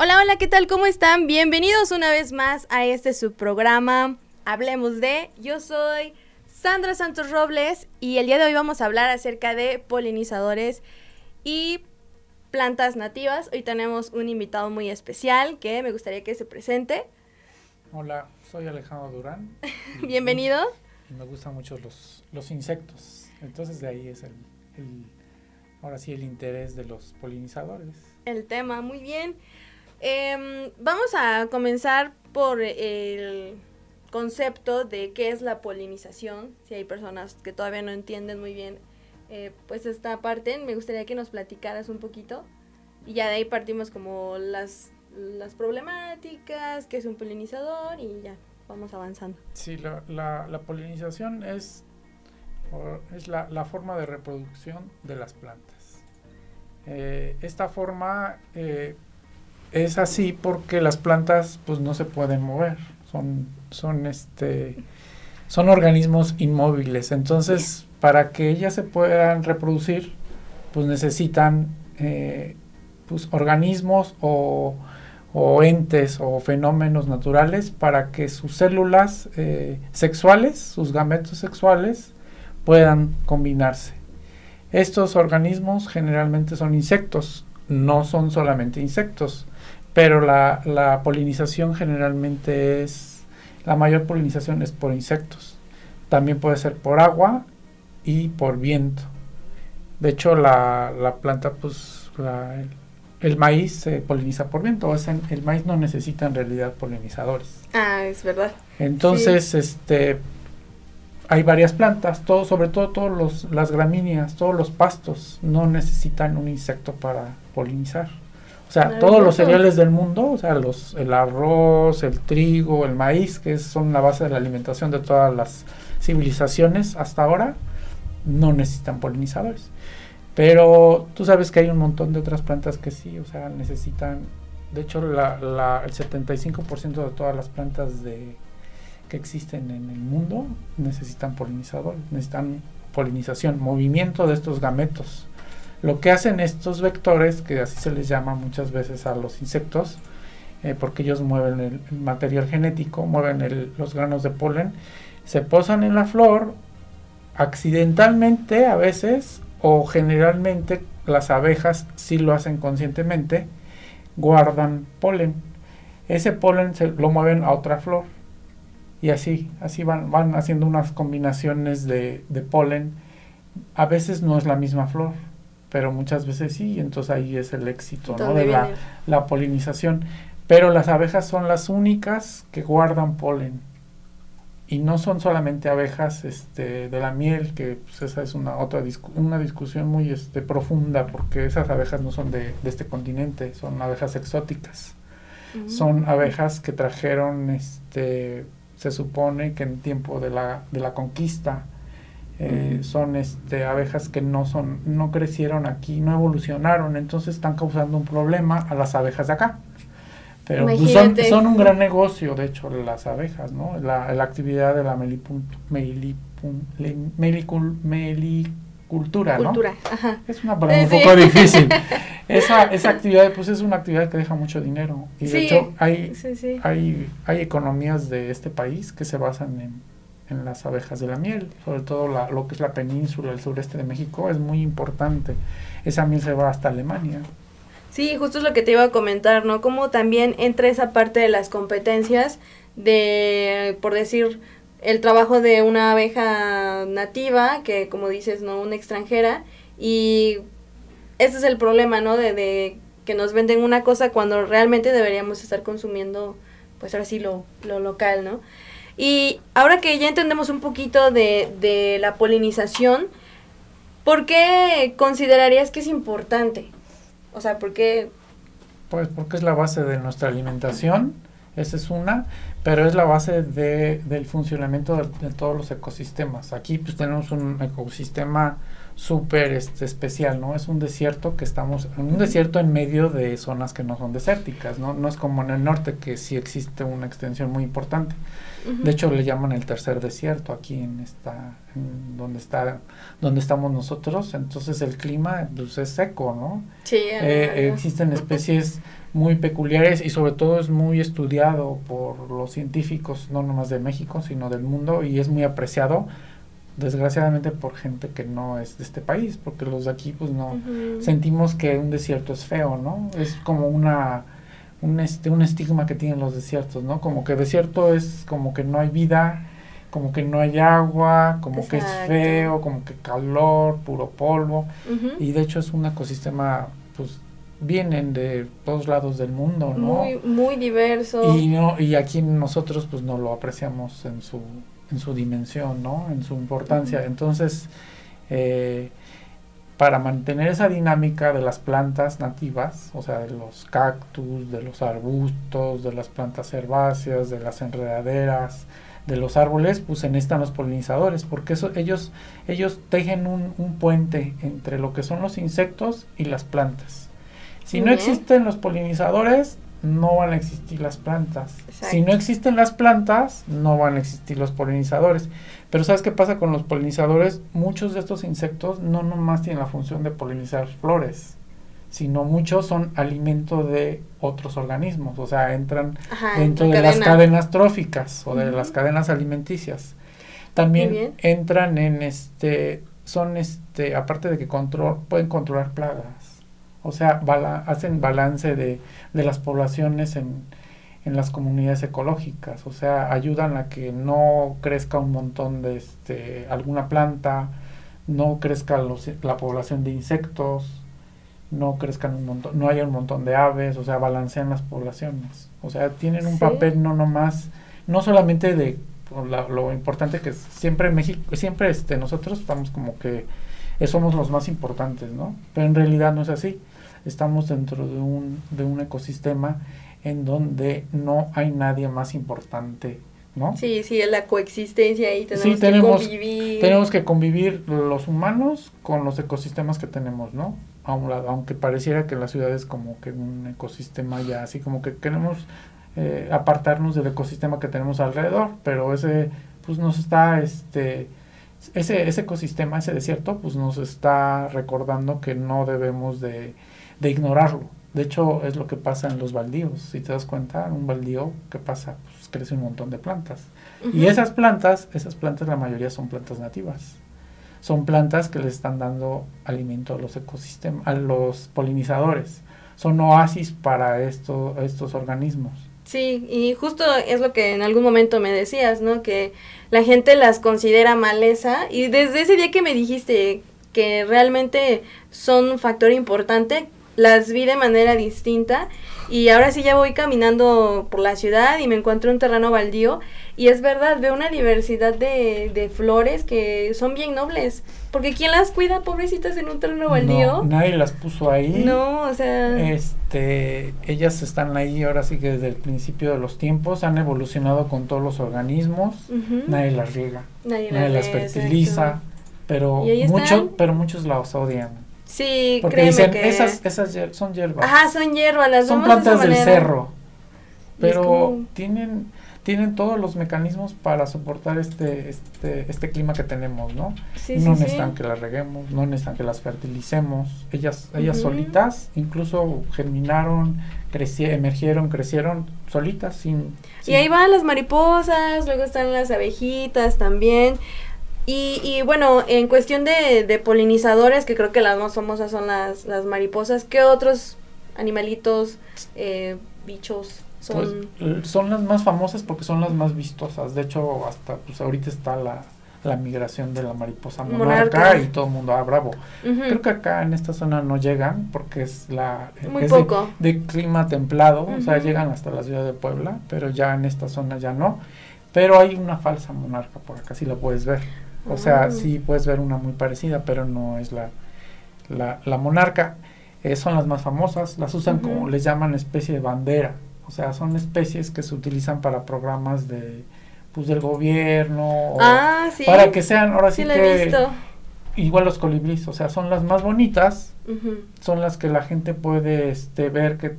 Hola, hola, ¿qué tal? ¿Cómo están? Bienvenidos una vez más a este subprograma Hablemos de. Yo soy Sandra Santos Robles y el día de hoy vamos a hablar acerca de polinizadores y plantas nativas. Hoy tenemos un invitado muy especial que me gustaría que se presente. Hola, soy Alejandro Durán. Bienvenido. Y me gustan mucho los, los insectos. Entonces de ahí es el, ahora sí el interés de los polinizadores. El tema, muy bien. Em, vamos a comenzar por el concepto de qué es la polinización. Si hay personas que todavía no entienden muy bien eh, pues esta parte, me gustaría que nos platicaras un poquito. Y ya de ahí partimos como las, las problemáticas, qué es un polinizador y ya vamos avanzando. Sí, la, la, polinización es, es la, la, forma de reproducción de las plantas. Eh, esta forma eh, es así porque las plantas pues no se pueden mover, son, son este son organismos inmóviles. Entonces, para que ellas se puedan reproducir, pues necesitan eh, pues, organismos o, entes o fenómenos naturales para que sus células eh, sexuales, sus gametos sexuales, puedan combinarse. Estos organismos generalmente son insectos, no son solamente insectos pero la, la polinización generalmente es, la mayor polinización es por insectos. También puede ser por agua y por viento. De hecho, la, la planta, pues, el, maíz se poliniza por viento. O el maíz no necesita en realidad polinizadores. Ah, es verdad. Entonces, este, hay varias plantas, todo, sobre todo todos las gramíneas, todos los pastos no necesitan un insecto para polinizar. O sea, todos los cereales del mundo, o sea, los, el arroz, el trigo, el maíz, que son la base de la alimentación de todas las civilizaciones hasta ahora, no necesitan polinizadores. Pero tú sabes que hay un montón de otras plantas que sí, o sea, necesitan, de hecho, la, la, el 75% de todas las plantas de, que existen en el mundo necesitan polinizadores, necesitan polinización, movimiento de estos gametos lo que hacen estos vectores, que así se les llama muchas veces a los insectos, eh, porque ellos mueven el, material genético, mueven los granos de polen, se posan en la flor accidentalmente a veces o generalmente las abejas si lo hacen conscientemente guardan polen. Ese polen se lo mueven a otra flor. Y así así van van haciendo unas combinaciones de, de polen. A veces no es la misma flor pero muchas veces sí, entonces ahí es el éxito ¿no? de la, polinización. Pero las abejas son las únicas que guardan polen. Y no son solamente abejas este, de la miel, que pues, esa es una otra una discusión muy este, profunda, porque esas abejas no son de, este continente, son abejas exóticas. Son abejas que trajeron, este, se supone que en tiempo de la, de la conquista, eh, son este, abejas que no son no crecieron aquí no evolucionaron entonces están causando un problema a las abejas de acá. Pero pues, son, son, un gran negocio de hecho las abejas no la, la actividad de la melipun, melipun, melicul, melicultura no es una palabra un poco difícil. Esa, esa actividad pues es una actividad que deja mucho dinero. Y de hecho hay, hay hay economías de este país que se basan en en las abejas de la miel, sobre todo la, lo que es la península, el sureste de México, es muy importante. Esa miel se va hasta Alemania. Sí, justo es lo que te iba a comentar, ¿no? Como también entra esa parte de las competencias de, por decir, el trabajo de una abeja nativa, que como dices, ¿no? Una extranjera, y ese es el problema, ¿no? De, de que nos venden una cosa cuando realmente deberíamos estar consumiendo, pues ahora sí, lo, lo local, ¿no? Y ahora que ya entendemos un poquito de, la polinización, ¿por qué considerarías que es importante? O sea, ¿por qué? Pues porque es la base de nuestra alimentación, esa es una, pero es la base de, del funcionamiento de, todos los ecosistemas. Aquí pues tenemos un ecosistema súper este, especial, ¿no? Es un desierto que estamos, un desierto en medio de zonas que no son desérticas, ¿no? No es como en el norte que sí existe una extensión muy importante. De hecho, le llaman el tercer desierto aquí en esta, donde está, donde estamos nosotros. Entonces el clima, pues, es seco, ¿no? Sí. Eh, existen especies muy peculiares y sobre todo es muy estudiado por los científicos, no nomás de México, sino del mundo y es muy apreciado desgraciadamente por gente que no es de este país, porque los de aquí pues no sentimos que un desierto es feo, ¿no? Es como una un este un estigma que tienen los desiertos, ¿no? Como que desierto es como que no hay vida, como que no hay agua, como que es feo, como que calor, puro polvo y de hecho es un ecosistema pues vienen de todos lados del mundo, ¿no? Muy muy diverso. Y no y aquí nosotros pues no lo apreciamos en su en su dimensión, ¿no? En su importancia. Entonces, eh, para mantener esa dinámica de las plantas nativas, o sea, de los cactus, de los arbustos, de las plantas herbáceas, de las enredaderas, de los árboles, pues se necesitan los polinizadores, porque eso, ellos, ellos tejen un, un puente entre lo que son los insectos y las plantas. Si no existen los polinizadores, no van a existir las plantas. Si no existen las plantas, no van a existir los polinizadores. Pero ¿sabes qué pasa con los polinizadores? Muchos de estos insectos no nomás tienen la función de polinizar flores, sino muchos son alimento de otros organismos, o sea, entran dentro de las cadenas tróficas o de las cadenas alimenticias. También entran en este, son este, aparte de que control, pueden controlar plagas o sea, hacen balance de, de las poblaciones en, en, las comunidades ecológicas, o sea, ayudan a que no crezca un montón de este, alguna planta, no crezca la población de insectos, no crezcan un montón, no haya un montón de aves, o sea, balancean las poblaciones. O sea, tienen un papel no nomás, no solamente de lo importante que es, siempre México, siempre este, nosotros estamos como que somos los más importantes, ¿no? Pero en realidad no es así estamos dentro de un, de un ecosistema en donde no hay nadie más importante, ¿no? Sí, sí, es la coexistencia y tenemos, sí, tenemos que convivir. Tenemos que convivir los humanos con los ecosistemas que tenemos, ¿no? A un lado, aunque pareciera que la ciudad es como que un ecosistema ya así como que queremos eh, apartarnos del ecosistema que tenemos alrededor, pero ese pues nos está este ese, ese ecosistema, ese desierto, pues nos está recordando que no debemos de de ignorarlo. De hecho, es lo que pasa en los baldíos. Si te das cuenta, en un baldío, ¿qué pasa? Pues crece un montón de plantas. Y esas plantas, esas plantas la mayoría son plantas nativas. Son plantas que les están dando alimento a los ecosistemas, a los polinizadores. Son oasis para esto, estos organismos. Sí, y justo es lo que en algún momento me decías, ¿no? Que la gente las considera maleza y desde ese día que me dijiste que realmente son un factor importante, las vi de manera distinta y ahora sí ya voy caminando por la ciudad y me encuentro un terreno baldío y es verdad, veo una diversidad de, de flores que son bien nobles. Porque ¿quién las cuida, pobrecitas, en un terreno baldío? nadie las puso ahí. No, o sea... Este, ellas están ahí ahora sí que desde el principio de los tiempos, han evolucionado con todos los organismos, nadie las riega, nadie, las fertiliza, pero, mucho, pero muchos las odian. Sí, Porque dicen, esas, esas son hierbas. Ajá, son hierbas, las Son plantas del cerro. Pero tienen tienen todos los mecanismos para soportar este este este clima que tenemos, ¿no? no necesitan que las reguemos, no necesitan que las fertilicemos. Ellas ellas solitas incluso germinaron, emergieron, crecieron solitas sin, sin, Y ahí van las mariposas, luego están las abejitas también. Y, y bueno, en cuestión de, de, polinizadores, que creo que las más famosas son las, las mariposas, ¿qué otros animalitos, eh, bichos son? Pues, son las más famosas porque son las más vistosas. De hecho, hasta pues ahorita está la, la migración de la mariposa monarca, y todo el mundo, ah, bravo. Creo que acá en esta zona no llegan porque es la Muy poco. De, clima templado, o sea, llegan hasta la ciudad de Puebla, pero ya en esta zona ya no. Pero hay una falsa monarca por acá, si la puedes ver. O sea, ah. sí puedes ver una muy parecida, pero no es la, la, monarca. Eh, son las más famosas, las usan como, les llaman especie de bandera. O sea, son especies que se utilizan para programas de, pues, del gobierno. Ah, para que sean, ahora sí, que... igual los colibríes, o sea, son las más bonitas, son las que la gente puede este, ver que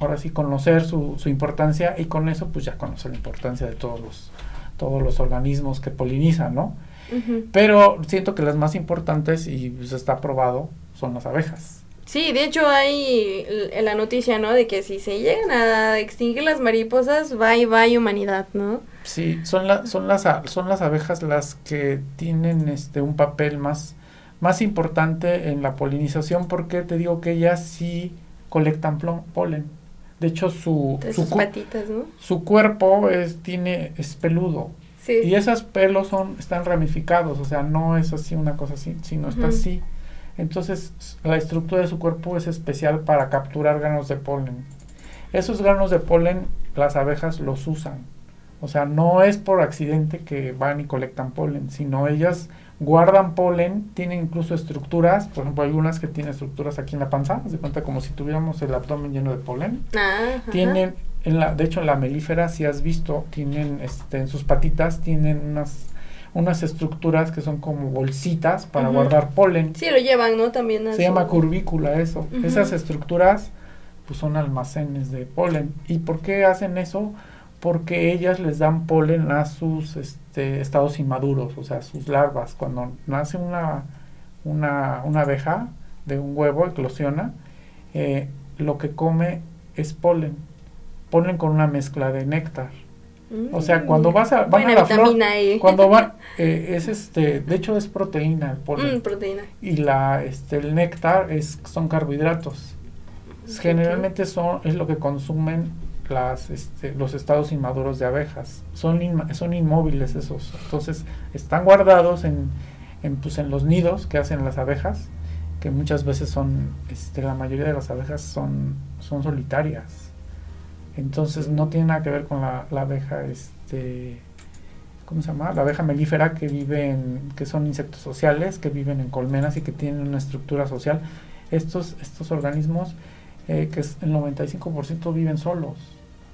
ahora sí conocer su, su importancia y con eso pues ya conoce la importancia de todos los todos los organismos que polinizan, ¿no? Pero siento que las más importantes y pues está probado son las abejas. Sí, de hecho hay la noticia, ¿no? De que si se llegan a extinguir las mariposas, bye bye humanidad, ¿no? Sí, son, la, son, las, son las abejas las que tienen este, un papel más, más importante en la polinización porque te digo que ellas sí colectan polen. De hecho, su, su, sus patitas, ¿no? su cuerpo es, tiene, es peludo Sí. y esos pelos son, están ramificados, o sea, no es así una cosa así, sino está así. Entonces, la estructura de su cuerpo es especial para capturar granos de polen. Esos granos de polen, las abejas los usan. O sea, no es por accidente que van y colectan polen, sino ellas guardan polen, tienen incluso estructuras, por ejemplo, hay unas que tienen estructuras aquí en la panza, de cuenta como si tuviéramos el abdomen lleno de polen. Ah, ajá. Tienen, en la, de hecho, en la melífera, si has visto, tienen este, en sus patitas, tienen unas, unas estructuras que son como bolsitas para guardar polen. Sí, lo llevan, ¿no? También Se llama curvícula eso. Esas estructuras pues son almacenes de polen. ¿Y por qué hacen eso? Porque ellas les dan polen a sus este, estados inmaduros, o sea, sus larvas. Cuando nace una, una, una abeja de un huevo, eclosiona, eh, lo que come es polen. Polen con una mezcla de néctar. O sea, cuando vas a, van Buena a la flor, E. cuando va, eh, es este, de hecho es proteína el polen. Mm, proteína. y la este el néctar es son carbohidratos. Generalmente son es lo que consumen las este, los estados inmaduros de abejas. Son inma- son inmóviles esos. Entonces están guardados en, en pues en los nidos que hacen las abejas que muchas veces son este la mayoría de las abejas son son solitarias entonces no tiene nada que ver con la, la abeja este ¿cómo se llama? La abeja melífera que vive en, que son insectos sociales, que viven en colmenas y que tienen una estructura social. Estos, estos organismos, eh, que es el 95% viven solos,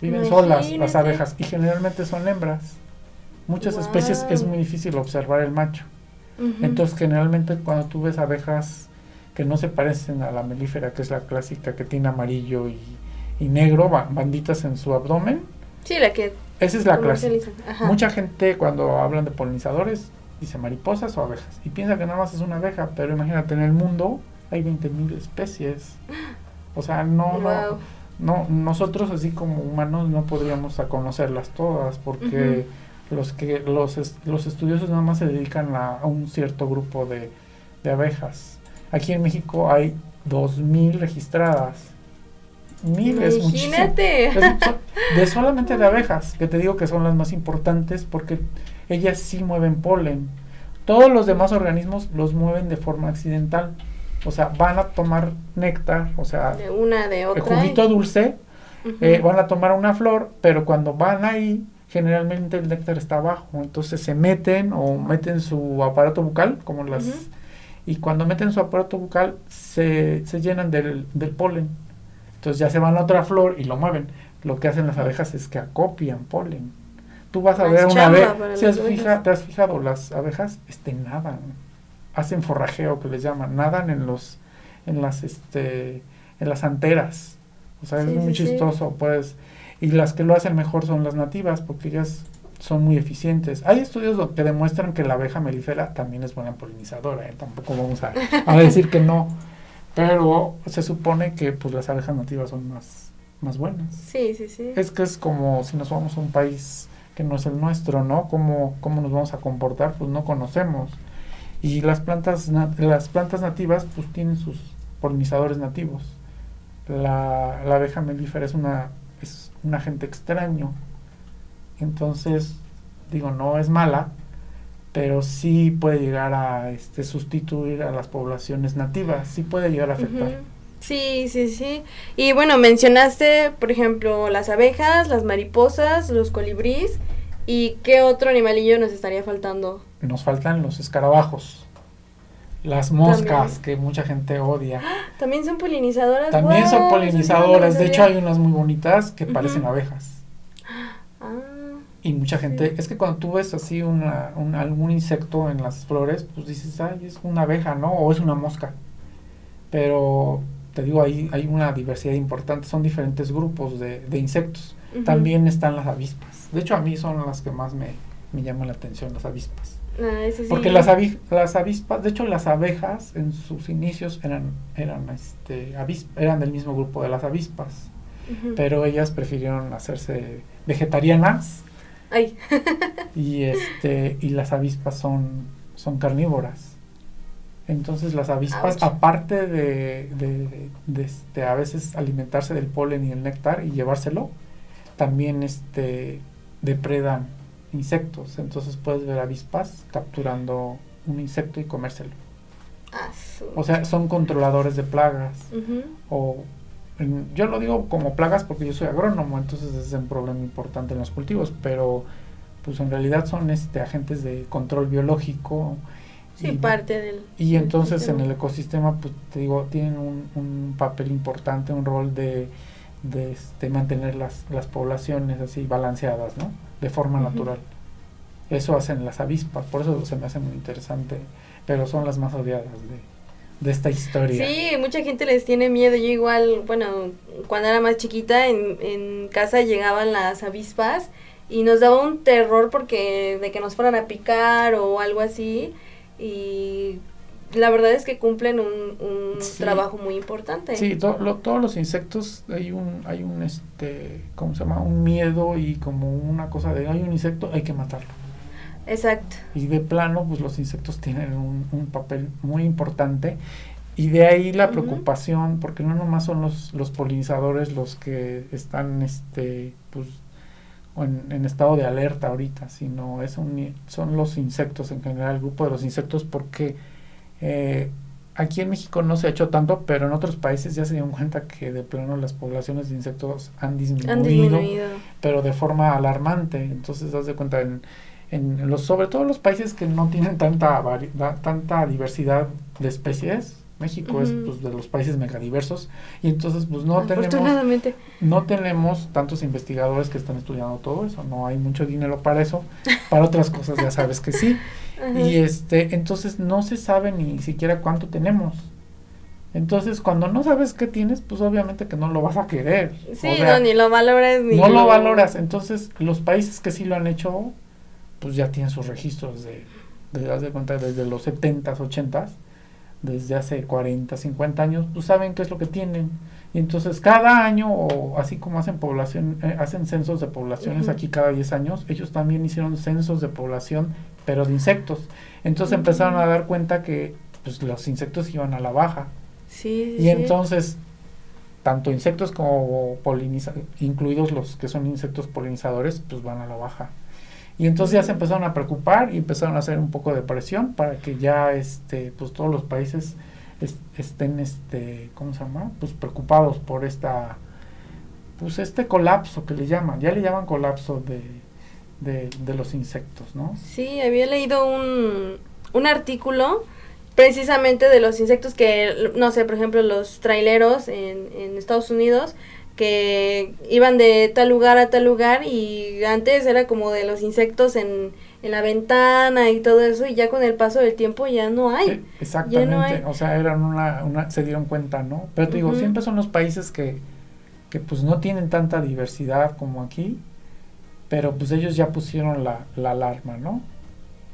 viven solas las abejas y generalmente son hembras. Muchas especies es muy difícil observar el macho. Entonces generalmente cuando tú ves abejas que no se parecen a la melífera, que es la clásica que tiene amarillo y, y negro, ba- banditas en su abdomen, Sí, la que esa es la. Ajá. Mucha gente cuando hablan de polinizadores dice mariposas o abejas y piensa que nada más es una abeja, pero imagínate, en el mundo hay 20.000 especies. O sea, no, no, no, nosotros así como humanos no podríamos a conocerlas todas porque los que los, es- los estudiosos nada más se dedican a, a un cierto grupo de, de abejas. Aquí en México hay 2.000 registradas. Mil es muchísimo. Imagínate. Es de solamente de abejas, que te digo que son las más importantes porque ellas sí mueven polen. Todos los demás organismos los mueven de forma accidental. O sea, van a tomar néctar, o sea, De una, de el otra. juguito dulce, eh, van a tomar una flor, pero cuando van ahí, generalmente el néctar está abajo. Entonces se meten o meten su aparato bucal, como las... Y cuando meten su aparato bucal, se, se llenan del, del polen. Entonces ya se van a otra flor y lo mueven. Lo que hacen las abejas es que acopian polen. Tú vas a Más ver una para si has fija- te has fijado, las abejas este, nadan, hacen forrajeo que les llaman, nadan en los, en las, este, en las anteras. O sea, Sí, es muy sí, sí. chistoso, pues. Y las que lo hacen mejor son las nativas, porque ellas son muy eficientes. Hay estudios que demuestran que la abeja melífera también es buena polinizadora, ¿eh? tampoco vamos a, a decir que no, pero se supone que pues las abejas nativas son más, más buenas. Sí, sí, sí. Es que es como si nos vamos a un país que no es el nuestro, ¿no? ¿Cómo, cómo nos vamos a comportar? Pues no conocemos. Y las plantas, na- las plantas nativas pues tienen sus polinizadores nativos. La, la abeja melífera es una es un agente extraño. Entonces, digo, no es mala, pero sí puede llegar a este, sustituir a las poblaciones nativas, sí puede llegar a afectar. Sí, sí, sí. Y bueno, mencionaste, por ejemplo, las abejas, las mariposas, los colibríes. ¿Y qué otro animalillo nos estaría faltando? Nos faltan los escarabajos, las moscas También. que mucha gente odia. También son polinizadoras. También son polinizadoras, de hecho hay unas muy bonitas que parecen abejas. Y mucha gente, es que cuando tú ves así una, un, algún insecto en las flores, pues dices, ay, es una abeja, ¿no? O es una mosca. Pero te digo, ahí hay una diversidad importante, son diferentes grupos de, de insectos. También están las avispas. De hecho, a mí son las que más me, me llaman la atención, las avispas. Ah, eso sí. Porque las, avi las avispas, de hecho las abejas en sus inicios eran, eran, este, eran del mismo grupo de las avispas, pero ellas prefirieron hacerse vegetarianas Ay. y este y las avispas son son carnívoras. Entonces las avispas Ouch. aparte de, de, de, este, a veces alimentarse del polen y el néctar y llevárselo también este depredan insectos. Entonces puedes ver avispas capturando un insecto y comérselo. Ah, o sea son controladores de plagas o yo lo digo como plagas porque yo soy agrónomo, entonces es un problema importante en los cultivos, pero pues en realidad son este agentes de control biológico Sí, y, parte del. y entonces en el ecosistema pues te digo tienen un, un papel importante, un rol de, de este, mantener las, las poblaciones así balanceadas, ¿no? De forma natural. Eso hacen las avispas, por eso se me hace muy interesante, pero son las más odiadas de, de esta historia. Sí, mucha gente les tiene miedo. Yo igual, bueno, cuando era más chiquita, en, en casa llegaban las avispas y nos daba un terror porque de que nos fueran a picar o algo así. Y la verdad es que cumplen un, un Sí. trabajo muy importante. Sí, to- lo- todos los insectos hay un, hay un, este, ¿cómo se llama? Un miedo y como una cosa de, hay un insecto, hay que matarlo. Exacto. Y de plano, pues los insectos tienen un, un papel muy importante y de ahí la preocupación, porque no nomás son los, los polinizadores los que están, este, pues, en, en estado de alerta ahorita, sino es un, son los insectos en general, el grupo de los insectos, porque eh, aquí en México no se ha hecho tanto, pero en otros países ya se dieron cuenta que de plano las poblaciones de insectos han disminuido, Han disminuido. pero de forma alarmante. Entonces, haz de cuenta, en, en los, sobre todo los países que no tienen tanta, tanta diversidad de especies, México es pues, de los países megadiversos, y entonces pues no tenemos no tenemos tantos investigadores que están estudiando todo eso, no hay mucho dinero para eso, para otras cosas ya sabes que sí. Y este, entonces no se sabe ni siquiera cuánto tenemos. Entonces, cuando no sabes qué tienes, pues obviamente que no lo vas a querer. Sí, O sea, no, ni lo valoras ni no lo valoras. Entonces, los países que sí lo han hecho, pues ya tienen sus registros de, de, de cuenta, desde los 70s, 80s, desde hace 40, 50 años, pues saben qué es lo que tienen. Y entonces cada año, o así como hacen población, eh, hacen censos de poblaciones Ujú. aquí cada 10 años, ellos también hicieron censos de población, pero de insectos. Entonces empezaron a dar cuenta que pues, los insectos iban a la baja. Sí, sí, Y sí. entonces, tanto insectos como polinizadores, incluidos los que son insectos polinizadores, pues van a la baja. Y entonces ya se empezaron a preocupar y empezaron a hacer un poco de presión para que ya este, pues todos los países es- estén este, ¿cómo se llama? Pues preocupados por esta pues este colapso que le llaman, ya le llaman colapso de, de, de los insectos, ¿no? Sí, había leído un, un artículo precisamente de los insectos que, no sé, por ejemplo, los traileros en, en Estados Unidos que iban de tal lugar a tal lugar y antes era como de los insectos en, en la ventana y todo eso y ya con el paso del tiempo ya no hay. Eh, Exactamente, no hay. o sea, eran una, una, se dieron cuenta, ¿no? Pero te digo, siempre son los países que, que pues no tienen tanta diversidad como aquí, pero pues ellos ya pusieron la, la alarma, ¿no?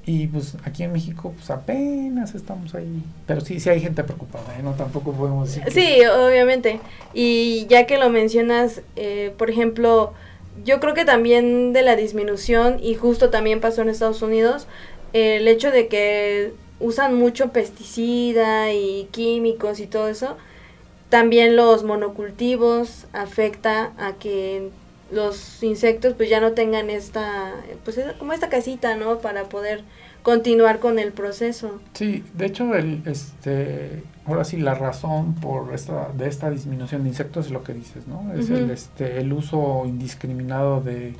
Y pues aquí en México pues apenas estamos ahí, pero sí, sí hay gente preocupada, ¿eh? No tampoco podemos decir que- Sí, obviamente. Y ya que lo mencionas, eh, por ejemplo, yo creo que también de la disminución, y justo también pasó en Estados Unidos, el hecho de que usan mucho pesticida y químicos y todo eso, también los monocultivos afecta a que los insectos pues ya no tengan esta, pues como esta casita, ¿no? Para poder continuar con el proceso. Sí, de hecho, el, este, ahora sí, la razón por esta, de esta disminución de insectos es lo que dices, ¿no? Es el, este, el uso indiscriminado de,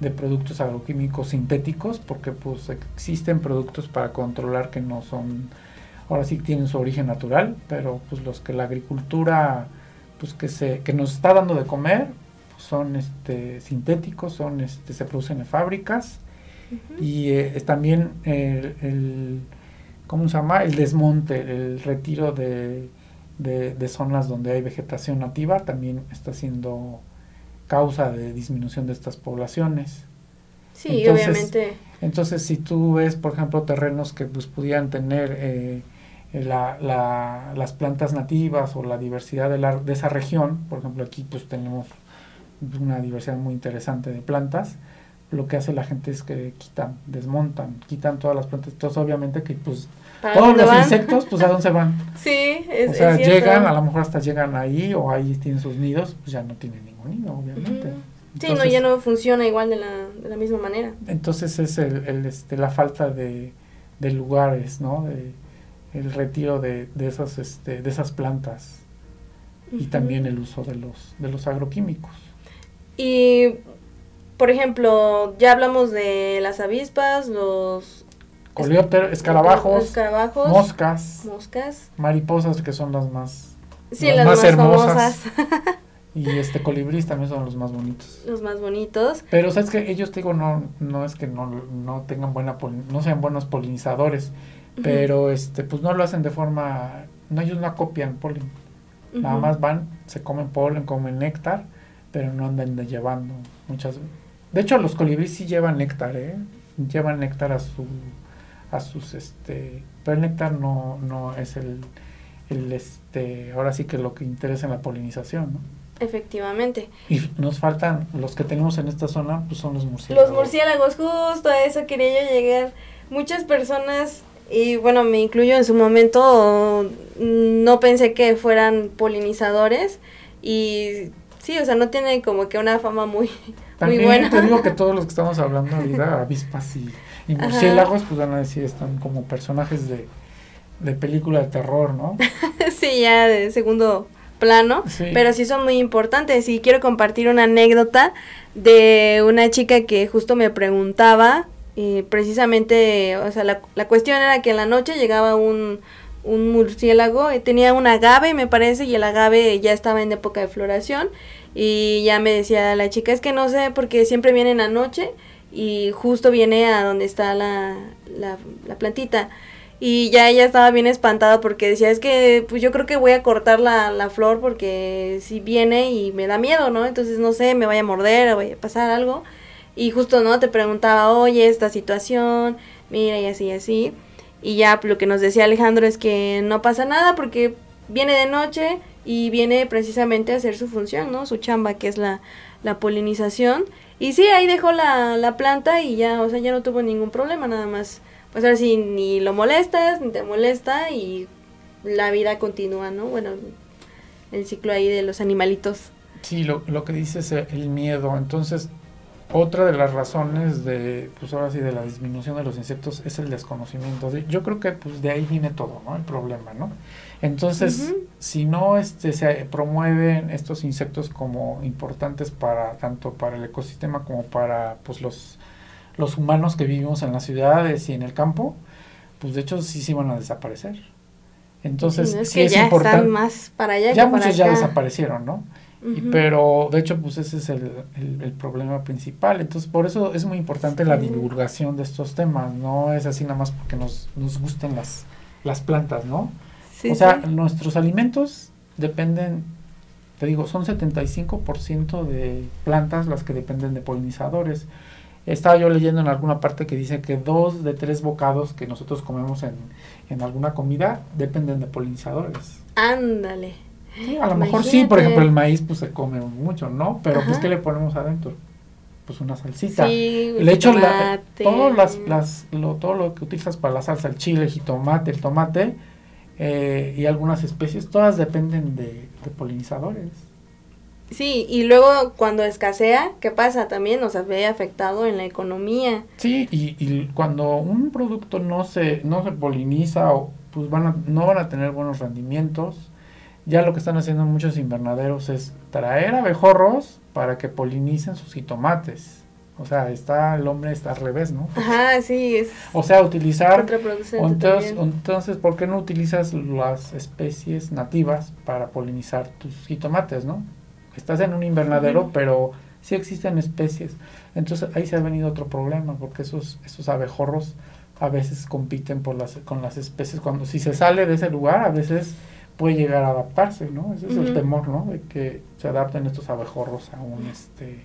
de productos agroquímicos sintéticos, porque pues existen productos para controlar que no son, ahora sí tienen su origen natural, pero pues los que la agricultura, pues que se, que nos está dando de comer, son este, sintéticos, son, este, se producen en fábricas y eh, también el, el, ¿cómo se llama? El desmonte, el retiro de, de, zonas donde hay vegetación nativa también está siendo causa de disminución de estas poblaciones. Sí, obviamente. Entonces, si tú ves, por ejemplo, terrenos que pues, pudieran tener eh, la, la, las plantas nativas o la diversidad de, la, de esa región, por ejemplo, aquí pues tenemos una diversidad muy interesante de plantas, lo que hace la gente es que quitan, desmontan, quitan todas las plantas. Entonces, obviamente que pues todos los insectos, pues a dónde se van. Sí, es O sea, llegan, a lo mejor hasta llegan ahí o ahí tienen sus nidos, pues ya no tienen ningún nido, obviamente. sí, no, ya no funciona igual de la, de la misma manera. Entonces es el, el este, la falta de, de lugares, ¿no? De, el retiro de, de, esas, este, de esas plantas y también el uso de los, de los agroquímicos. Y, por ejemplo, ya hablamos de las avispas, los... Coleópteros, escarabajos, escarabajos, moscas, moscas, mariposas que son las más, sí, las, más, hermosas. y este colibrí también son los más bonitos. Los más bonitos. Pero sabes que ellos te digo no no es que no, no tengan buena no sean buenos polinizadores, pero este pues no lo hacen de forma no ellos no copian polen. Nada más van, se comen polen, comen néctar pero no andan llevando muchas de hecho los colibríes sí llevan néctar eh llevan néctar a su a sus este pero el néctar no no es el el este ahora sí que lo que interesa en la polinización no efectivamente. Y nos faltan los que tenemos en esta zona pues son los murciélagos. Los murciélagos justo a eso quería yo llegar. Muchas personas y bueno me incluyo en su momento no pensé que fueran polinizadores y sí, o sea, no tiene como que una fama muy, También muy buena. te digo que todos los que estamos hablando ahorita, avispas y, y murciélagos, pues van a decir, están como personajes de, de película de terror, ¿no? sí, ya de segundo plano, pero sí son muy importantes y quiero compartir una anécdota de una chica que justo me preguntaba, eh, precisamente, o sea, la, la cuestión era que en la noche llegaba un, un murciélago, eh, tenía un agave me parece y el agave ya estaba en época de floración y ya me decía la chica, es que no sé porque siempre viene en la noche y justo viene a donde está la, la, plantita. Y ya ella estaba bien espantada porque decía, es que pues yo creo que voy a cortar la, la flor porque si viene y me da miedo, ¿no? Entonces no sé, me vaya a morder o vaya a pasar algo. Y justo, ¿no? Te preguntaba, oye, esta situación, mira y así, y así. Y ya lo que nos decía Alejandro es que no pasa nada porque viene de noche y viene precisamente a hacer su función, ¿no? Su chamba, que es la, la polinización. Y sí, ahí dejó la, la planta y ya, o sea, ya no tuvo ningún problema, nada más. Pues ahora sí, ni lo molestas, ni te molesta y la vida continúa, ¿no? Bueno, el ciclo ahí de los animalitos. Sí, lo, lo que dices es el miedo. Entonces, otra de las razones de, pues ahora sí, de la disminución de los insectos es el desconocimiento. yo creo que pues de ahí viene todo, ¿no? El problema, ¿no? Entonces, si no este, se promueven estos insectos como importantes para tanto para el ecosistema como para pues los, los humanos que vivimos en las ciudades y en el campo, pues de hecho sí se van a desaparecer. Entonces, es sí es ya importante. Están más para allá ya muchos ya desaparecieron, ¿no? Pero de hecho, pues ese es el, el, problema principal. Entonces, por eso es muy importante la divulgación de estos temas. No es así nada más porque nos, nos gusten las, las plantas, ¿no? o sea, nuestros alimentos dependen, te digo, son 75% de plantas las que dependen de polinizadores. Estaba yo leyendo en alguna parte que dice que dos de tres bocados que nosotros comemos en, en alguna comida dependen de polinizadores. Ándale. Sí, a lo mejor sí, por ejemplo, el maíz pues se come mucho, ¿no? Pero pues ¿qué le ponemos adentro? Pues una salsita. Sí, le echo la, todo, las, las, lo, todo lo que utilizas para la salsa, el chile, el jitomate, el tomate eh, y algunas especies, todas dependen de, polinizadores. Sí, y luego cuando escasea, ¿qué pasa? También nos ve afectado en la economía. Sí, y, y cuando un producto no se, no se poliniza, o, pues van a, no van a tener buenos rendimientos ya lo que están haciendo muchos invernaderos es traer abejorros para que polinicen sus jitomates. O sea, está el hombre está al revés, ¿no? Ajá, sí. Es o sea, utilizar... Entonces, entonces, ¿por qué no utilizas las especies nativas para polinizar tus jitomates, no? estás en un invernadero, pero sí existen especies. Entonces ahí se ha venido otro problema, porque esos, esos abejorros a veces compiten por las, con las especies. Cuando si se sale de ese lugar, a veces puede llegar a adaptarse, ¿no? Ese es el temor, ¿no? De que se adapten estos abejorros a un, este,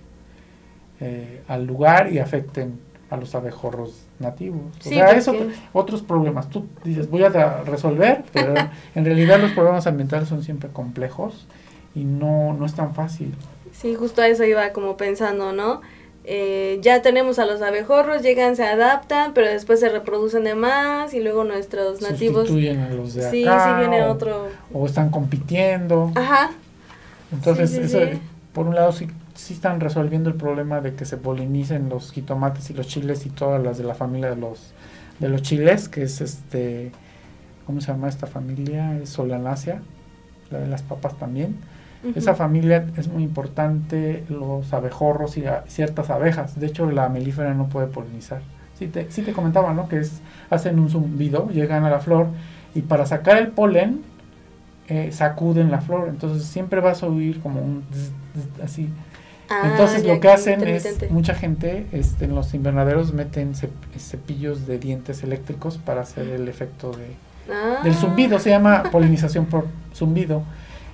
eh, al lugar y afecten a los abejorros nativos. o sea, eso, otros problemas. Tú dices, voy a resolver, pero en realidad los problemas ambientales son siempre complejos y no, no es tan fácil. Sí, justo a eso iba como pensando, ¿no? Eh, ya tenemos a los abejorros, llegan, se adaptan, pero después se reproducen de más y luego nuestros nativos... Sustituyen a los de sí, sí, viene otro... O están compitiendo. Ajá. Entonces, eso, por un lado sí, sí están resolviendo el problema de que se polinicen los jitomates y los chiles y todas las de la familia de los, de los chiles, que es este... ¿Cómo se llama esta familia? Es Solanaceae, la de las papas también esa familia es muy importante, los abejorros y ciertas abejas. De hecho, la melífera no puede polinizar. Sí te, sí te comentaba, ¿no? Que es, hacen un zumbido, llegan a la flor y para sacar el polen eh, sacuden la flor. Entonces siempre vas a oír como un así. Ah, Entonces lo que hacen es, mucha gente este, en los invernaderos meten cepillos de dientes eléctricos para hacer el efecto de, del zumbido. Se llama polinización por zumbido.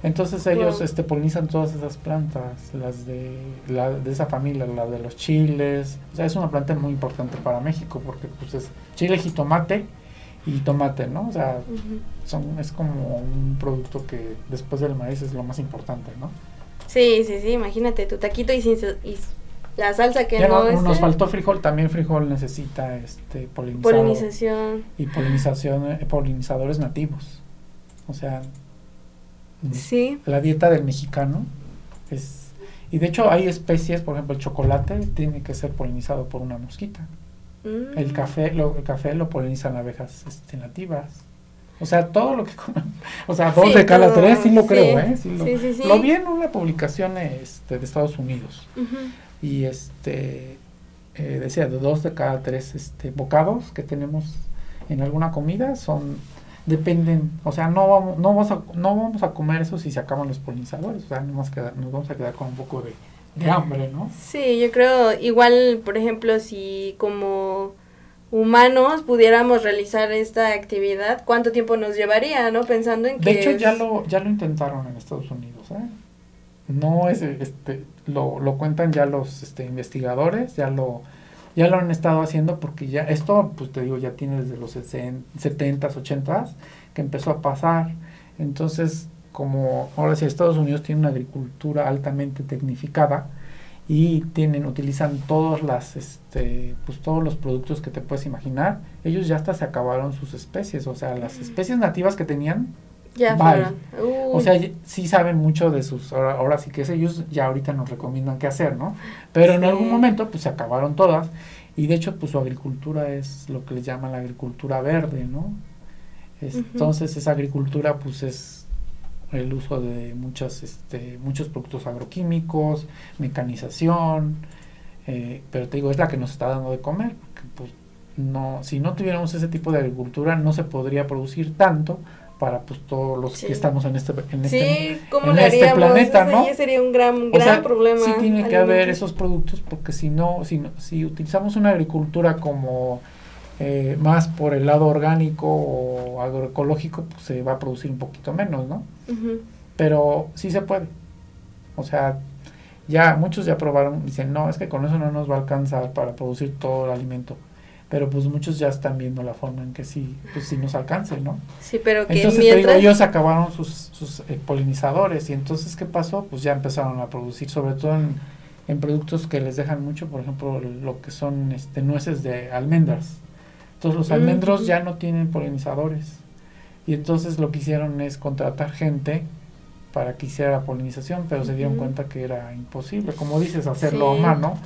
Entonces ellos este, polinizan todas esas plantas, las de, la, de esa familia, la de los chiles. O sea, es una planta muy importante para México porque pues es chile, jitomate y tomate, ¿no? O sea, son, es como un producto que después del maíz es lo más importante, ¿no? Sí, sí, sí, imagínate tu taquito y, sin, y la salsa que no, no Nos faltó frijol, también frijol necesita este polinización. Y polinización, eh, polinizadores nativos. O sea, Sí. La dieta del mexicano es... Y de hecho hay especies, por ejemplo, el chocolate tiene que ser polinizado por una mosquita. El mm. café lo, el café lo polinizan abejas este, nativas. O sea, todo lo que comen. O sea, dos de cada tres, sí lo creo, ¿eh? Sí lo, lo, vi en una publicación este, de Estados Unidos. Y este eh, decía, de dos de cada tres este, bocados que tenemos en alguna comida son dependen, o sea, no vamos, no vamos a, no vamos a comer eso si se acaban los polinizadores, o sea, nos vamos a quedar, nos vamos a quedar con un poco de, hambre, ¿no? Sí, yo creo, igual, por ejemplo, si como humanos pudiéramos realizar esta actividad, ¿cuánto tiempo nos llevaría, no? Pensando en que... De hecho, ya lo, ya lo intentaron en Estados Unidos, ¿eh? No es, este, lo, lo cuentan ya los este, investigadores, ya lo ya lo han estado haciendo porque ya esto, pues te digo, ya tiene desde los 70s, 80s que empezó a pasar. Entonces, como ahora sí Estados Unidos tiene una agricultura altamente tecnificada y tienen utilizan todos las este pues todos los productos que te puedes imaginar, ellos ya hasta se acabaron sus especies, o sea, las especies nativas que tenían ya O sea, sí saben mucho de sus, ahora, sí que es ellos ya ahorita nos recomiendan qué hacer, ¿no? Pero en algún momento pues se acabaron todas y de hecho pues su agricultura es lo que les llaman la agricultura verde, ¿no? Entonces esa agricultura pues es el uso de muchas, este, muchos productos agroquímicos, mecanización, eh, pero te digo, es la que nos está dando de comer, porque pues no, si no tuviéramos ese tipo de agricultura no se podría producir tanto para pues todos los que estamos en este en este, en este planeta, ¿no? sería un gran, gran problema. Sí tiene que haber esos productos porque si no, si, si utilizamos una agricultura como eh, más por el lado orgánico o agroecológico, pues se va a producir un poquito menos, ¿no? Pero sí se puede. O sea, ya muchos ya probaron, dicen, no, es que con eso no nos va a alcanzar para producir todo el alimento pero pues muchos ya están viendo la forma en que sí, pues sí nos alcance, ¿no? Sí, pero que entonces mientras... ellos acabaron sus, sus eh, polinizadores y entonces ¿qué pasó? Pues ya empezaron a producir, sobre todo en, en, productos que les dejan mucho, por ejemplo, lo que son este nueces de almendras. Entonces los almendros ya no tienen polinizadores y entonces lo que hicieron es contratar gente para que hiciera la polinización, pero se dieron cuenta que era imposible, como dices, hacerlo a mano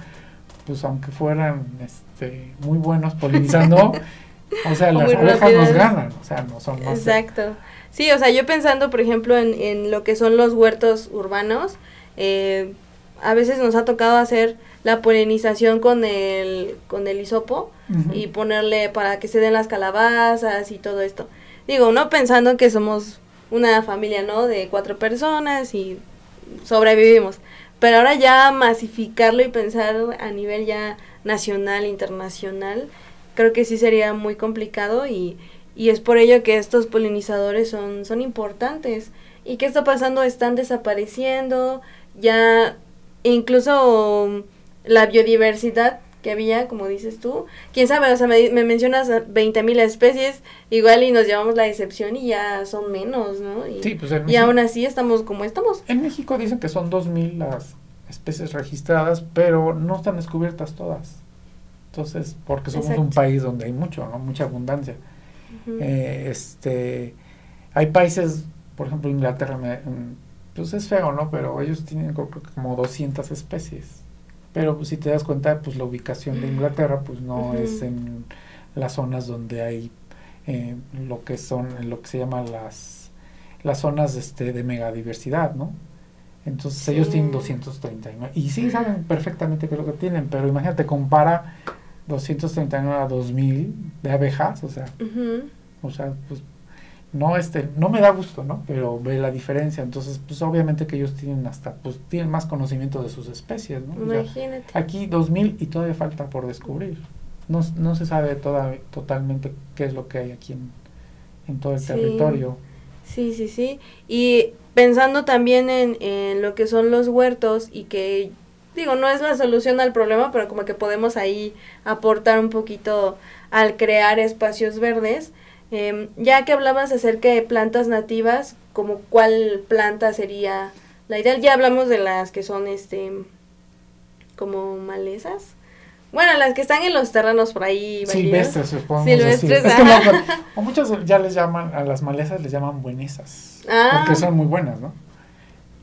pues aunque fueran este, muy buenos polinizando, o sea, las abejas nos ganan, o sea, no son más. Exacto. Sí, o sea, yo pensando, por ejemplo, en, en lo que son los huertos urbanos, eh, a veces nos ha tocado hacer la polinización con el, con el hisopo y ponerle para que se den las calabazas y todo esto. Digo, no pensando que somos una familia, ¿no? De cuatro personas y sobrevivimos. Pero ahora ya masificarlo y pensar a nivel ya nacional, internacional, creo que sí sería muy complicado y, y es por ello que estos polinizadores son, son importantes. ¿Y qué está pasando? Están desapareciendo, ya incluso la biodiversidad que había, como dices tú. Quién sabe, o sea, me, me mencionas 20.000 especies, igual y nos llevamos la excepción y ya son menos, ¿no? Y, Sí, pues en y aún México- así estamos como estamos. En México dicen que son 2.000 las especies registradas, pero no están descubiertas todas. Entonces, porque somos un país donde hay mucho, ¿no? Mucha abundancia. Eh, este, hay países, por ejemplo, Inglaterra, me- mm, pues es feo, ¿no? Pero ellos tienen creo que como 200 especies. Pero pues, si te das cuenta, pues la ubicación de Inglaterra, pues no es en las zonas donde hay eh, lo que son, lo que se llama las, las zonas este, de megadiversidad, ¿no? Entonces ellos tienen 239. Y sí saben perfectamente qué es lo que tienen, pero imagínate, compara 239 a 2000 de abejas, o sea, o sea, pues no este, no me da gusto, ¿no? Pero ve la diferencia, entonces pues obviamente que ellos tienen hasta pues tienen más conocimiento de sus especies, ¿no? O sea, Imagínate. aquí 2000 y todavía falta por descubrir. No, no se sabe toda, totalmente qué es lo que hay aquí en, en todo el Sí. territorio. Sí, sí, sí. Y pensando también en, en lo que son los huertos y que, digo, no es la solución al problema, pero como que podemos ahí aportar un poquito al crear espacios verdes. Em, ya que hablabas acerca de plantas nativas, como cuál planta sería la ideal, ya hablamos de las que son, este, como malezas. Bueno, las que están en los terrenos por ahí. Silvestres, podemos Silvestres. Es que o muchos ya les llaman, a las malezas les llaman buenesas. Ah. Porque son muy buenas, ¿no?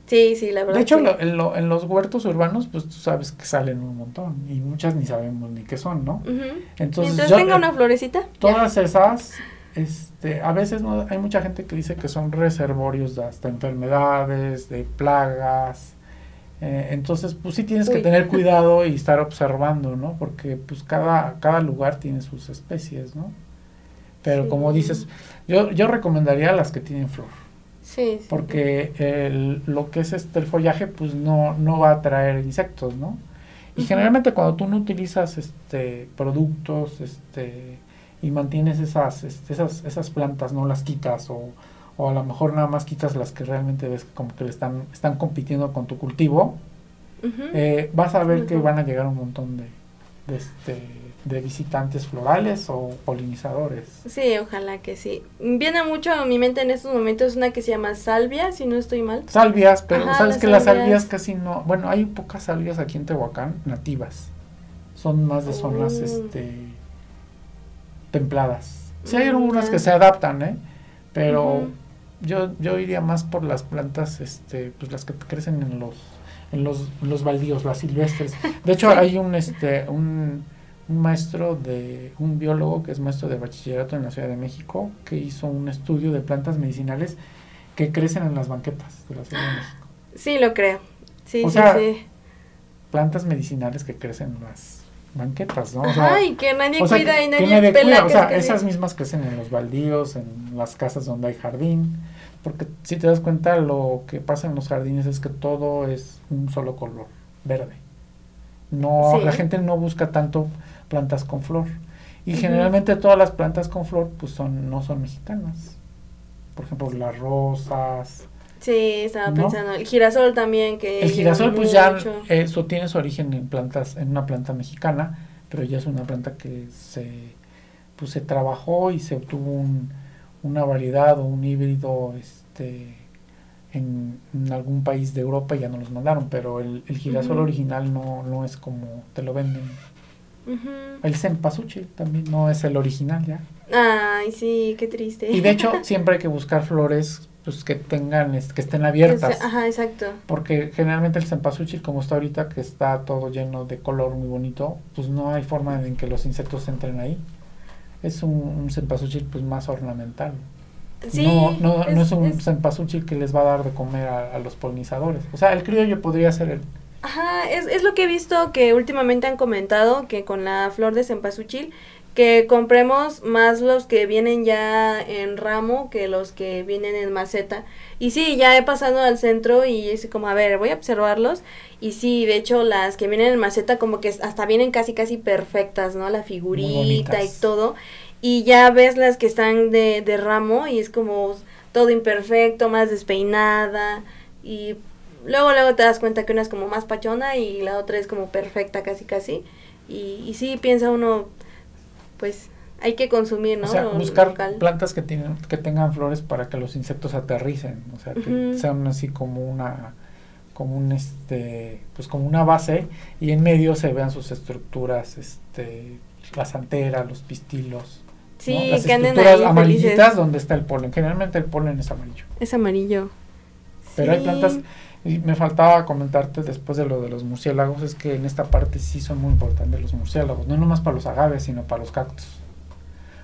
Sí, sí, la verdad. De hecho, sí. lo- en, lo- en los huertos urbanos, pues tú sabes que salen un montón y muchas ni sabemos ni qué son, ¿no? Ujú. Entonces, yo- tenga una florecita. ya. Todas esas, este, a veces no, hay mucha gente que dice que son reservorios de hasta enfermedades, de plagas. eh, entonces, pues sí tienes que tener cuidado y estar observando, ¿no? Porque pues cada, cada lugar tiene sus especies, ¿no? Pero Sí. como dices, yo, yo recomendaría las que tienen flor, Sí, sí. porque el, lo que es este el follaje, pues no, no va a atraer insectos, ¿no? Y generalmente cuando tú no utilizas este productos, este y mantienes esas, esas, esas plantas, no las quitas o, o a lo mejor nada más quitas las que realmente ves que como que le están, están compitiendo con tu cultivo, eh, vas a ver que van a llegar un montón de, de, este, de visitantes florales o polinizadores. Sí, ojalá que sí. Viene mucho a mi mente en estos momentos una que se llama salvia, si no estoy mal. Salvias, pero Ajá, sabes las que las salvias. casi no, bueno, hay pocas salvias aquí en Tehuacán nativas. Son más de zonas Oh. este templadas. Sí hay Mm, algunas que se adaptan, ¿eh? Pero yo yo iría más por las plantas este pues las que crecen en los en los, los baldíos, las silvestres. De hecho, Sí. hay un este un, un maestro de un biólogo que es maestro de bachillerato en la Ciudad de México que hizo un estudio de plantas medicinales que crecen en las banquetas de la Ciudad de México. Sí, lo creo. Sí, O sí, sea, sí. Plantas medicinales que crecen en las banquetas, ¿no? O sea, Ay, que nadie o sea, cuida que- y que nadie, nadie pela. cuida, o sea, esas mismas crecen en los baldíos, en las casas donde hay jardín, porque si te das cuenta lo que pasa en los jardines es que todo es un solo color, verde. No, Sí. la gente no busca tanto plantas con flor. Y generalmente todas las plantas con flor pues son no son mexicanas. Por ejemplo, las rosas, Sí, estaba ¿no? pensando. El girasol también, que. el girasol pues ya eso tiene su origen en plantas, en una planta mexicana, pero ya es una planta que se pues se trabajó y se obtuvo un, una variedad o un híbrido este en, en algún país de Europa y ya no los mandaron, pero el, el girasol original no, no es como te lo venden. El cempasúchil también no es el original ya. Ay, sí, qué triste. Y de hecho siempre hay que buscar flores pues que tengan es- que estén abiertas. Ajá, exacto. Porque generalmente el cempasúchil, como está ahorita, que está todo lleno de color muy bonito, pues no hay forma en que los insectos entren ahí. Es un, un cempasúchil pues más ornamental. Sí. no, no, no es un es- cempasúchil que les va a dar de comer a, a los polinizadores. O sea, el criollo podría ser el, Ajá, es, es lo que he visto que últimamente han comentado, que con la flor de cempasúchil, que compremos más los que vienen ya en ramo que los que vienen en maceta. Y sí, ya he pasado al centro y es como, a ver, voy a observarlos. Y sí, de hecho, las que vienen en maceta como que hasta vienen casi, casi perfectas, ¿no? La figurita y todo. Y ya ves las que están de, de ramo y es como todo imperfecto, más despeinada. Y luego, luego te das cuenta que una es como más pachona y la otra es como perfecta casi, casi. Y, y sí, piensa uno pues hay que consumir, ¿no? O sea, buscar plantas que tienen, que tengan flores para que los insectos aterricen, o sea, que sean así como una, como un este, pues como una base y en medio se vean sus estructuras, este, las anteras, los pistilos. Sí, las que estructuras amarillitas donde está el polen. Generalmente el polen es amarillo. Es amarillo. Pero hay plantas y me faltaba comentarte después de lo de los murciélagos, es que en esta parte sí son muy importantes los murciélagos, no nomás para los agaves, sino para los cactus.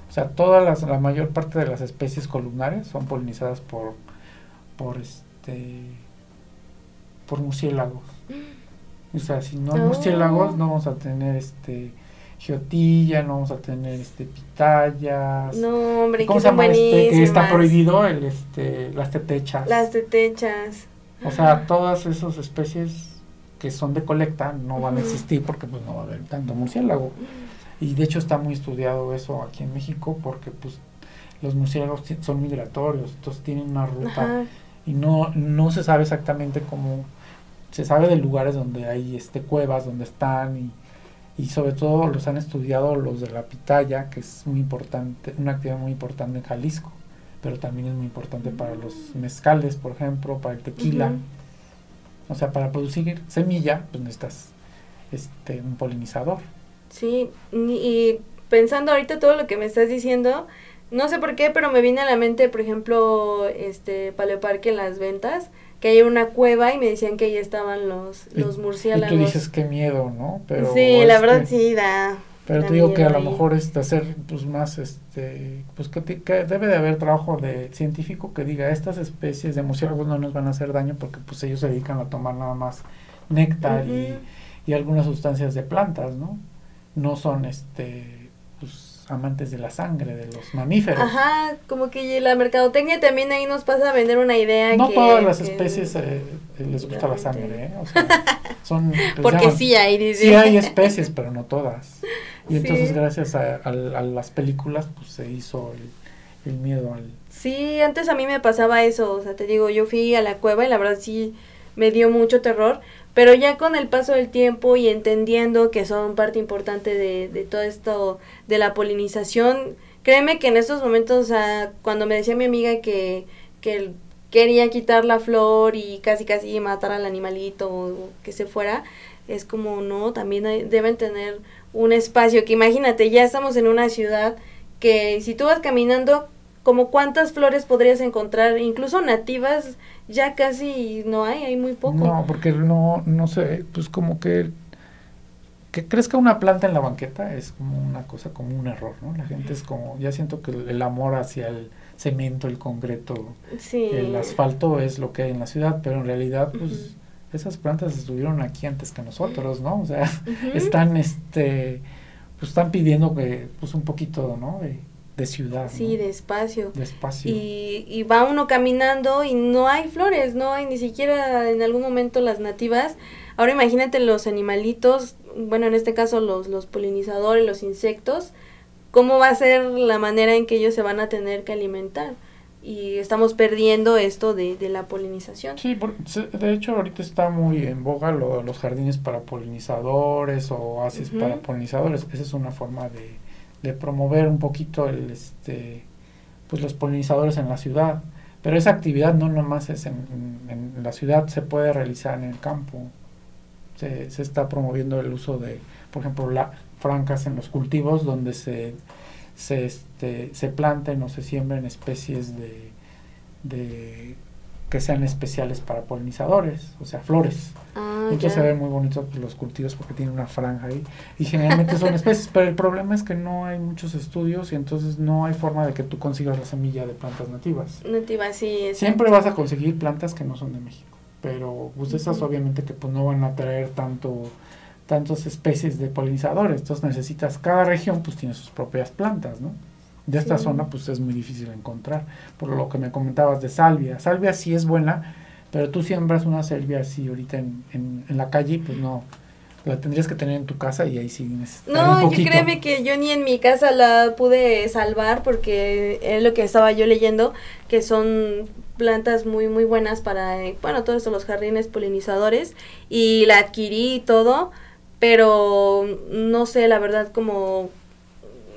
O sea, toda las, la mayor parte de las especies columnares son polinizadas por, por este, por murciélagos. O sea, si no hay murciélagos, no vamos a tener este geotilla, no vamos a tener este pitayas. No, hombre, ¿Cómo se llama este? Que está prohibido el este las tetechas. Las tetechas. O sea, todas esas especies que son de colecta no van a existir porque pues no va a haber tanto murciélago. Y de hecho está muy estudiado eso aquí en México porque pues los murciélagos son migratorios, entonces tienen una ruta y no no se sabe exactamente cómo se sabe de lugares donde hay este cuevas donde están y, y sobre todo los han estudiado los de la pitaya, que es muy importante, una actividad muy importante en Jalisco pero también es muy importante para los mezcales, por ejemplo, para el tequila. O sea, para producir semilla, pues necesitas este, un polinizador. Sí, y pensando ahorita todo lo que me estás diciendo, no sé por qué, pero me viene a la mente, por ejemplo, este Paleoparque en las ventas, que hay una cueva y me decían que ahí estaban los, los murciélagos. Y tú dices qué miedo, ¿no? Pero sí, la verdad sí da. Pero te digo que a lo mejor es de hacer pues más este pues que, debe de haber trabajo de científico que diga estas especies de murciélagos no nos van a hacer daño porque pues ellos se dedican a tomar nada más néctar y, y, algunas sustancias de plantas, ¿no? No son este pues amantes de la sangre de los mamíferos. Ajá, como que la mercadotecnia también ahí nos pasa a vender una idea no todas las especies eh, les gusta la sangre, ¿eh? O sea, son porque sí hay dice. sí hay especies, pero no todas. Y entonces gracias a, las películas pues se hizo el, miedo al... Sí, antes a mí me pasaba eso, o sea, te digo, yo fui a la cueva y la verdad sí me dio mucho terror, pero ya con el paso del tiempo y entendiendo que son parte importante de, de todo esto de la polinización, créeme que en estos momentos, o sea, cuando me decía mi amiga que, que quería quitar la flor y casi casi matar al animalito o que se fuera, es como no, también deben tener un espacio que imagínate, ya estamos en una ciudad que si tú vas caminando, como cuántas flores podrías encontrar, incluso nativas, ya casi no hay, hay muy poco. No, porque no, no sé, pues como que que crezca una planta en la banqueta es como una cosa, como un error, ¿no? La gente es como, ya siento que el, amor hacia el cemento, el concreto, el asfalto es lo que hay en la ciudad, pero en realidad, pues esas plantas estuvieron aquí antes que nosotros, ¿no? O sea, están, este, pues están pidiendo que, pues un poquito, ¿no? De, de ciudad. Sí, de espacio. De espacio. Y, y va uno caminando y no hay flores, no hay ni siquiera en algún momento las nativas. Ahora imagínate los animalitos, bueno, en este caso los, los polinizadores, los insectos, ¿cómo va a ser la manera en que ellos se van a tener que alimentar? Y estamos perdiendo esto de, de la polinización. Sí, de hecho ahorita está muy en boga lo, los jardines para polinizadores o oasis para polinizadores. Esa es una forma de, de promover un poquito el, este, pues los polinizadores en la ciudad. Pero esa actividad no nomás es en, en, la ciudad, se puede realizar en el campo. Se, se está promoviendo el uso de, por ejemplo, la, francas en los cultivos donde se se, este, se planten o se siembren especies de, de que sean especiales para polinizadores, o sea, flores. Ah, entonces se ven muy bonitos los cultivos porque tienen una franja ahí. Y generalmente son especies, pero el problema es que no hay muchos estudios y entonces no hay forma de que tú consigas la semilla de plantas nativas. Nativas, sí. Siempre vas a conseguir plantas que no son de México. pero pues esas obviamente que pues no van a traer tanto tantas especies de polinizadores, entonces necesitas, cada región pues tiene sus propias plantas, ¿no? De esta zona pues es muy difícil encontrar, por lo que me comentabas de salvia. Salvia sí es buena, pero tú siembras una salvia así ahorita en, en, en la calle, pues no, la tendrías que tener en tu casa y ahí sí No, un créeme que yo ni en mi casa la pude salvar porque es lo que estaba yo leyendo, que son plantas muy muy buenas para, bueno, todos los jardines polinizadores y la adquirí y todo, pero no sé, la verdad, como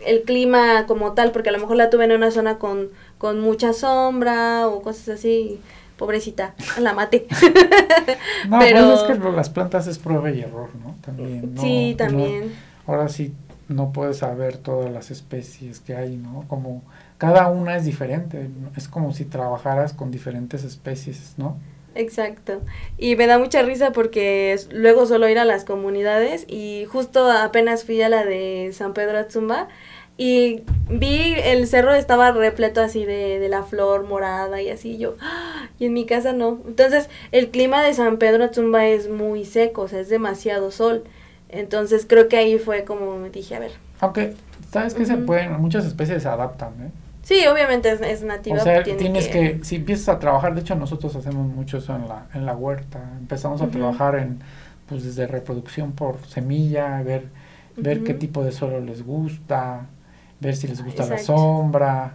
el clima como tal, porque a lo mejor la tuve en una zona con, con mucha sombra o cosas así pobrecita, la mate. no, pues Pero... es que las plantas es prueba y error, ¿no? También. sí, también. ahora sí no puedes saber todas las especies que hay, ¿no? Como cada una es diferente, es como si trabajaras con diferentes especies, ¿no? Exacto. Y me da mucha risa porque luego solo ir a las comunidades y justo apenas fui a la de San Pedro Atzumba y vi el cerro estaba repleto así de, de la flor morada y así yo, ¡ah! y en mi casa no. Entonces el clima de San Pedro Atzumba es muy seco, o sea, es demasiado sol. Entonces creo que ahí fue como me dije, a ver. Aunque, ¿sabes que se pueden? Muchas especies se adaptan, ¿eh? Sí, obviamente es, es nativa. O sea, tienes que... si empiezas a trabajar, de hecho nosotros hacemos mucho eso en la, en la huerta, empezamos a trabajar en, pues desde reproducción por semilla, ver, ver qué tipo de suelo les gusta, ver si les gusta la sombra,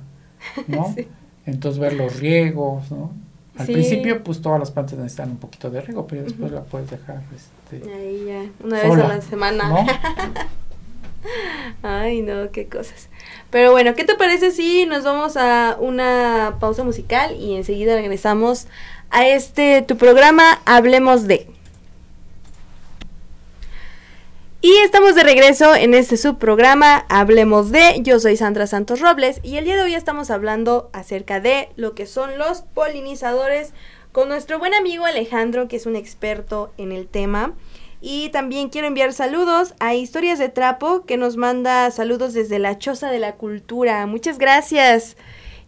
¿no? Entonces ver los riegos, ¿no? Al principio, pues todas las plantas necesitan un poquito de riego, pero después la puedes dejar. Este, Ahí ya, una vez a la semana. Ay, no, qué cosas. Pero bueno, ¿qué te parece si nos vamos a una pausa musical y enseguida regresamos a este tu programa Hablemos de? Y estamos de regreso en este subprograma Hablemos de. Yo soy Sandra Santos Robles y el día de hoy estamos hablando acerca de lo que son los polinizadores con nuestro buen amigo Alejandro, que es un experto en el tema. Y también quiero enviar saludos a Historias de Trapo, que nos manda saludos desde la Choza de la Cultura. Muchas gracias.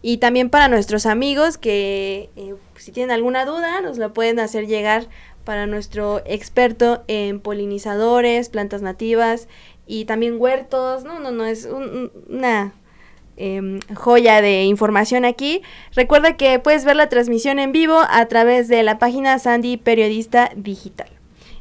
Y también para nuestros amigos que eh, si tienen alguna duda nos la pueden hacer llegar para nuestro experto en polinizadores, plantas nativas y también huertos. No, no, no, es una em, joya de información aquí. Recuerda que puedes ver la transmisión en vivo a través de la página Sandy Periodista Digital.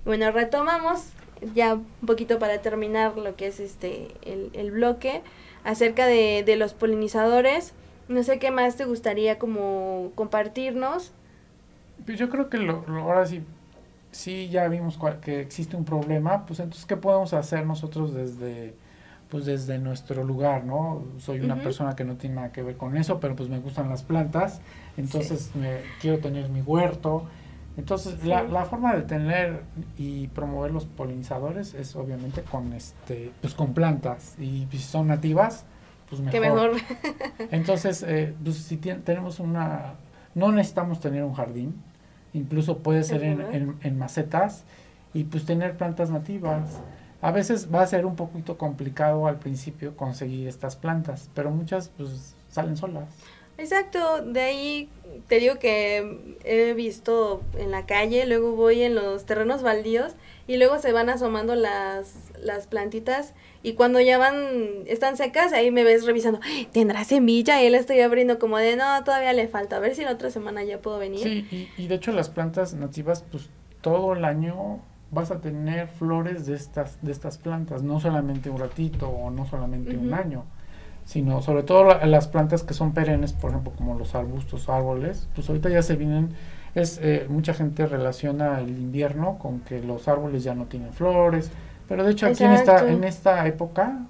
Bueno, retomamos ya un poquito para terminar lo que es este el, bloque acerca de, de, los polinizadores. No sé qué más te gustaría como compartirnos. Pues yo creo que lo ahora sí si ya vimos que existe un problema, pues entonces, ¿qué podemos hacer nosotros desde, pues desde nuestro lugar, ¿no? Soy una persona que no tiene nada que ver con eso, pero pues me gustan las plantas, entonces me, quiero tener mi huerto. Entonces, la, la, forma de tener y promover los polinizadores es obviamente con este pues con plantas y si son nativas, pues mejor. mejor. entonces, eh, pues si tenemos una no necesitamos tener un jardín, incluso puede ser en, en, macetas y pues tener plantas nativas. A veces va a ser un poquito complicado al principio conseguir estas plantas, pero muchas pues salen solas. Exacto, de ahí te digo que he visto en la calle, luego voy en los terrenos baldíos y luego se van asomando las, las plantitas y cuando ya van, están secas, ahí me ves revisando, ¿tendrá semilla? Y él estoy abriendo como de, no, todavía le falta, a ver si la otra semana ya puedo venir. Sí, y, de hecho las plantas nativas, pues todo el año vas a tener flores de estas, de estas plantas, no solamente un ratito o no solamente un año, sino sobre todo las plantas que son perennes, por ejemplo, como los arbustos, árboles, pues ahorita ya se vienen es eh, mucha gente relaciona el invierno con que los árboles ya no tienen flores, pero de hecho aquí en esta, en esta época,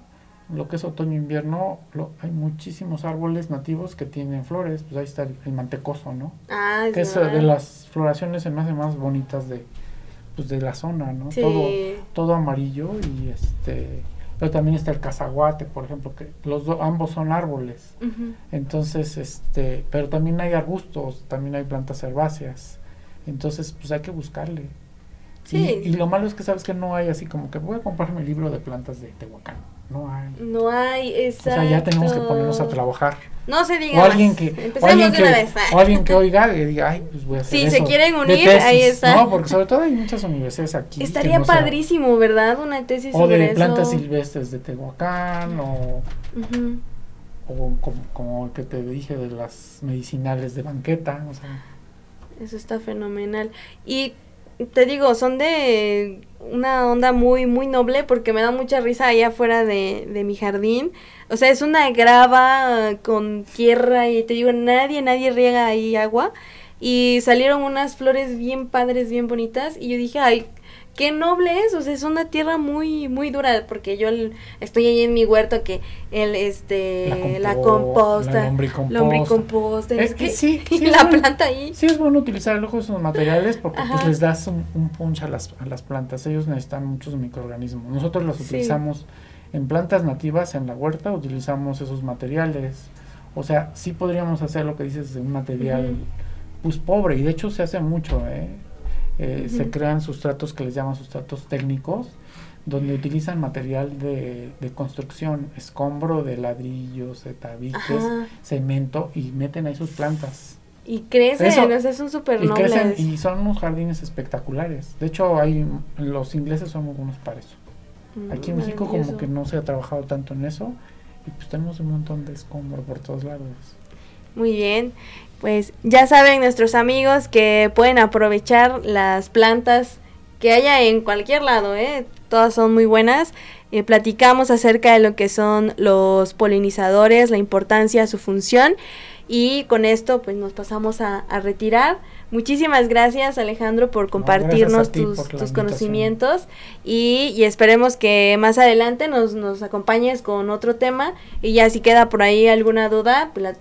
lo que es otoño-invierno, hay muchísimos árboles nativos que tienen flores, pues ahí está el, mantecoso, ¿no? Ah, que es de las floraciones se más, más bonitas de, pues de la zona, ¿no? Todo, todo amarillo y este pero también está el cazaguate, por ejemplo, que los ambos son árboles. Entonces, este, pero también hay arbustos, también hay plantas herbáceas. Entonces, pues hay que buscarle. Sí. Y, lo malo es que sabes que no hay así como que voy a comprarme el libro de plantas de Tehuacán. No hay. No hay, exacto. O sea, ya tenemos que ponernos a trabajar. No se diga o alguien más. que, Empecemos o alguien que, o alguien que oiga y diga, ay, pues voy a hacer Si eso se quieren unir, tesis", ahí está. No, porque sobre todo hay muchas universidades aquí. Estaría no sea- padrísimo, ¿verdad? Una tesis O sobre de eso. plantas silvestres de Tehuacán, o, o como, como el que te dije de las medicinales de banqueta, o sea, Eso está fenomenal. Y te digo, son de una onda muy, muy noble porque me da mucha risa allá afuera de, de mi jardín. O sea, es una grava con tierra y te digo, nadie, nadie riega ahí agua. Y salieron unas flores bien padres, bien bonitas. Y yo dije, ay, qué noble es. O sea, es una tierra muy, muy dura. Porque yo el- estoy ahí en mi huerto que el, este, la, compo- composta, la lombricomposta. lombricomposta, Es es que sí, y es la bueno. planta ahí. Sí es bueno utilizar luego esos materiales porque pues les das un, un punch a las, a las plantas. Ellos necesitan muchos microorganismos. Nosotros los Sí. utilizamos en plantas nativas en la huerta, utilizamos esos materiales. O sea, sí podríamos hacer lo que dices de un material pues pobre y de hecho se hace mucho. ¿eh? Eh, Se crean sustratos que les llaman sustratos técnicos donde utilizan material de, de construcción, escombro de ladrillos, de tabiques, Ajá. cemento y meten ahí sus plantas. Y crecen, Eso. o sea, son súper Y crecen nobles. y son unos jardines espectaculares. De hecho, hay los ingleses son muy buenos para eso. Mm, Aquí en México como que no se ha trabajado tanto en eso y pues tenemos un montón de escombro por todos lados. Muy bien. Pues ya saben nuestros amigos que pueden aprovechar las plantas que haya en cualquier lado, ¿eh? Todas son muy buenas. Eh, platicamos acerca de lo que son los polinizadores, la importancia, su función. Y con esto pues nos pasamos a, a retirar. Muchísimas gracias Alejandro por compartirnos ti tus, por conocimientos y, y esperemos que más adelante nos, nos acompañes con otro tema y ya si queda por ahí alguna duda, pues la,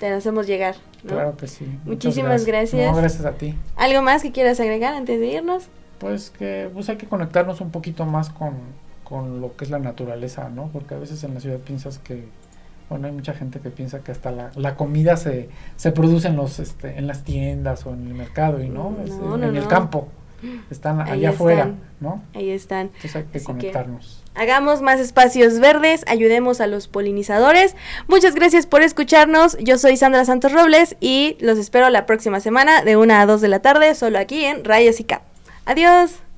te hacemos llegar. ¿no? Claro que sí. Muchísimas gracias. No, gracias a ti. ¿Algo más que quieras agregar antes de irnos? Pues que pues hay que conectarnos un poquito más con, con lo que es la naturaleza, ¿no? Porque a veces en la ciudad piensas que, bueno, hay mucha gente que piensa que hasta la, la comida se, se produce en, los, este, en las tiendas o en el mercado y no, es No, en, no, el campo, están Ahí allá afuera. ¿no? Ahí están. Entonces hay que Así que- conectarnos. Hagamos más espacios verdes, ayudemos a los polinizadores. Muchas gracias por escucharnos. Yo soy Sandra Santos Robles y los espero la próxima semana de 1 a 2 de la tarde, solo aquí en Rayos y Cap. Adiós.